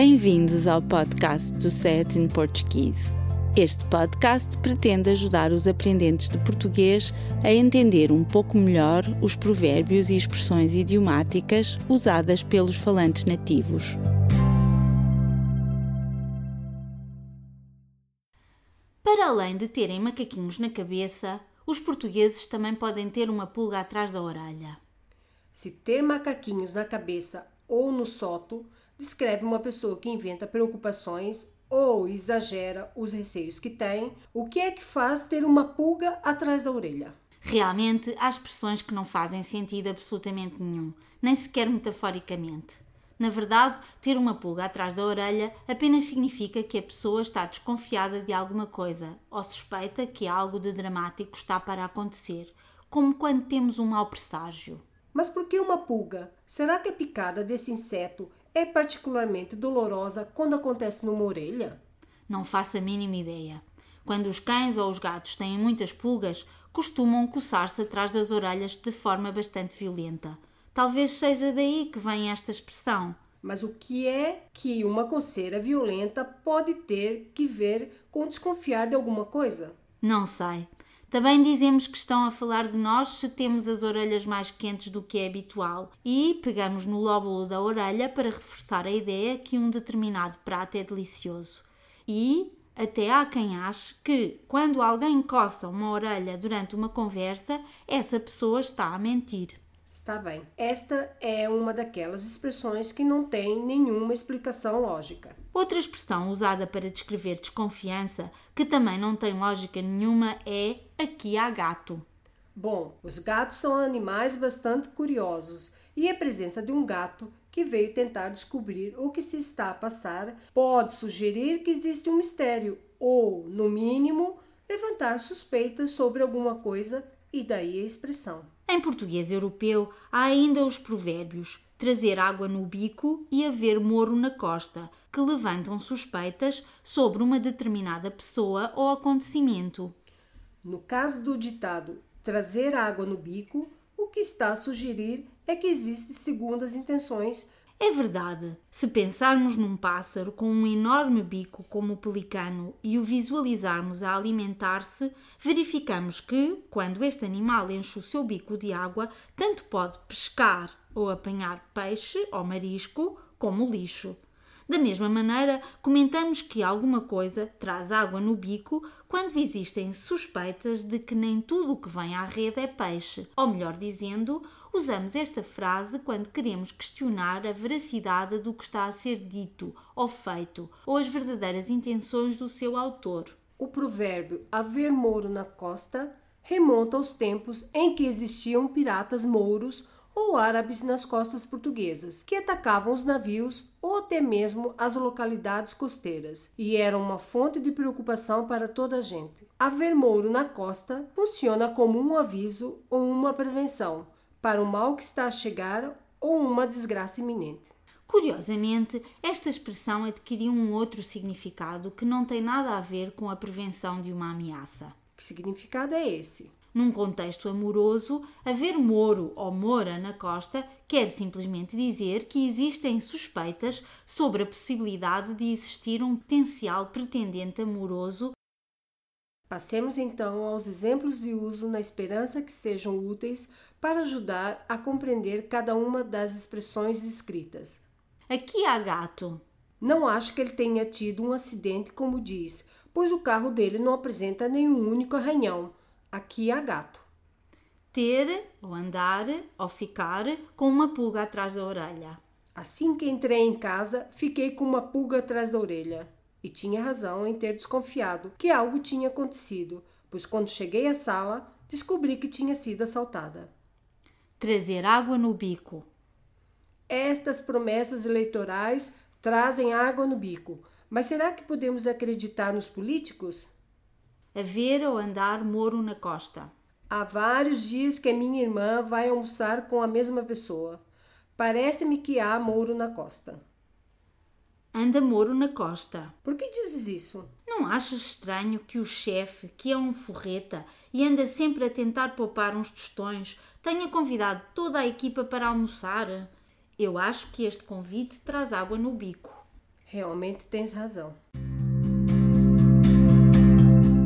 Bem-vindos ao podcast do Set in Portuguese. Este podcast pretende ajudar os aprendentes de português a entender um pouco melhor os provérbios e expressões idiomáticas usadas pelos falantes nativos. Para além de terem macaquinhos na cabeça, os portugueses também podem ter uma pulga atrás da orelha. Se ter macaquinhos na cabeça ou no soto descreve uma pessoa que inventa preocupações ou exagera os receios que tem, o que é que faz ter uma pulga atrás da orelha? Realmente há expressões que não fazem sentido absolutamente nenhum, nem sequer metaforicamente. Na verdade, ter uma pulga atrás da orelha apenas significa que a pessoa está desconfiada de alguma coisa ou suspeita que algo de dramático está para acontecer, como quando temos um mau presságio. Mas por que uma pulga? Será que a picada desse inseto é particularmente dolorosa quando acontece numa orelha? Não faço a mínima ideia. Quando os cães ou os gatos têm muitas pulgas, costumam coçar-se atrás das orelhas de forma bastante violenta. Talvez seja daí que vem esta expressão. Mas o que é que uma coceira violenta pode ter que ver com desconfiar de alguma coisa? Não sei. Também dizemos que estão a falar de nós se temos as orelhas mais quentes do que é habitual e pegamos no lóbulo da orelha para reforçar a ideia que um determinado prato é delicioso. E até há quem ache que, quando alguém coça uma orelha durante uma conversa, essa pessoa está a mentir. Está bem. Esta é uma daquelas expressões que não tem nenhuma explicação lógica. Outra expressão usada para descrever desconfiança, que também não tem lógica nenhuma, é aqui há gato. Bom, os gatos são animais bastante curiosos e a presença de um gato que veio tentar descobrir o que se está a passar pode sugerir que existe um mistério ou, no mínimo, levantar suspeitas sobre alguma coisa e daí a expressão. Em português europeu há ainda os provérbios trazer água no bico e haver moro na costa, que levantam suspeitas sobre uma determinada pessoa ou acontecimento. No caso do ditado trazer água no bico, o que está a sugerir é que existem segundas intenções é verdade. Se pensarmos num pássaro com um enorme bico como o pelicano e o visualizarmos a alimentar-se, verificamos que, quando este animal enche o seu bico de água, tanto pode pescar ou apanhar peixe ou marisco, como lixo. Da mesma maneira, comentamos que alguma coisa traz água no bico quando existem suspeitas de que nem tudo o que vem à rede é peixe. Ou melhor dizendo, usamos esta frase quando queremos questionar a veracidade do que está a ser dito ou feito, ou as verdadeiras intenções do seu autor. O provérbio haver mouro na costa remonta aos tempos em que existiam piratas mouros ou árabes nas costas portuguesas, que atacavam os navios ou até mesmo as localidades costeiras, e eram uma fonte de preocupação para toda a gente. Haver mouro na costa funciona como um aviso ou uma prevenção para o mal que está a chegar ou uma desgraça iminente. Curiosamente, esta expressão adquiriu um outro significado que não tem nada a ver com a prevenção de uma ameaça. Que significado é esse? Num contexto amoroso, haver moro ou mora na costa quer simplesmente dizer que existem suspeitas sobre a possibilidade de existir um potencial pretendente amoroso. Passemos então aos exemplos de uso na esperança que sejam úteis para ajudar a compreender cada uma das expressões escritas. Aqui há gato. Não acho que ele tenha tido um acidente, como diz, pois o carro dele não apresenta nenhum único arranhão Aqui há gato. Ter, ou andar, ou ficar com uma pulga atrás da orelha. Assim que entrei em casa, fiquei com uma pulga atrás da orelha. E tinha razão em ter desconfiado que algo tinha acontecido, pois quando cheguei à sala, descobri que tinha sido assaltada. Trazer água no bico. Estas promessas eleitorais trazem água no bico. Mas será que podemos acreditar nos políticos? A ver ou andar moro na costa. Há vários dias que a minha irmã vai almoçar com a mesma pessoa. Parece-me que há moro na costa. Anda moro na costa. Por que dizes isso? Não achas estranho que o chefe, que é um forreta e anda sempre a tentar poupar uns tostões, tenha convidado toda a equipa para almoçar? Eu acho que este convite traz água no bico. Realmente tens razão.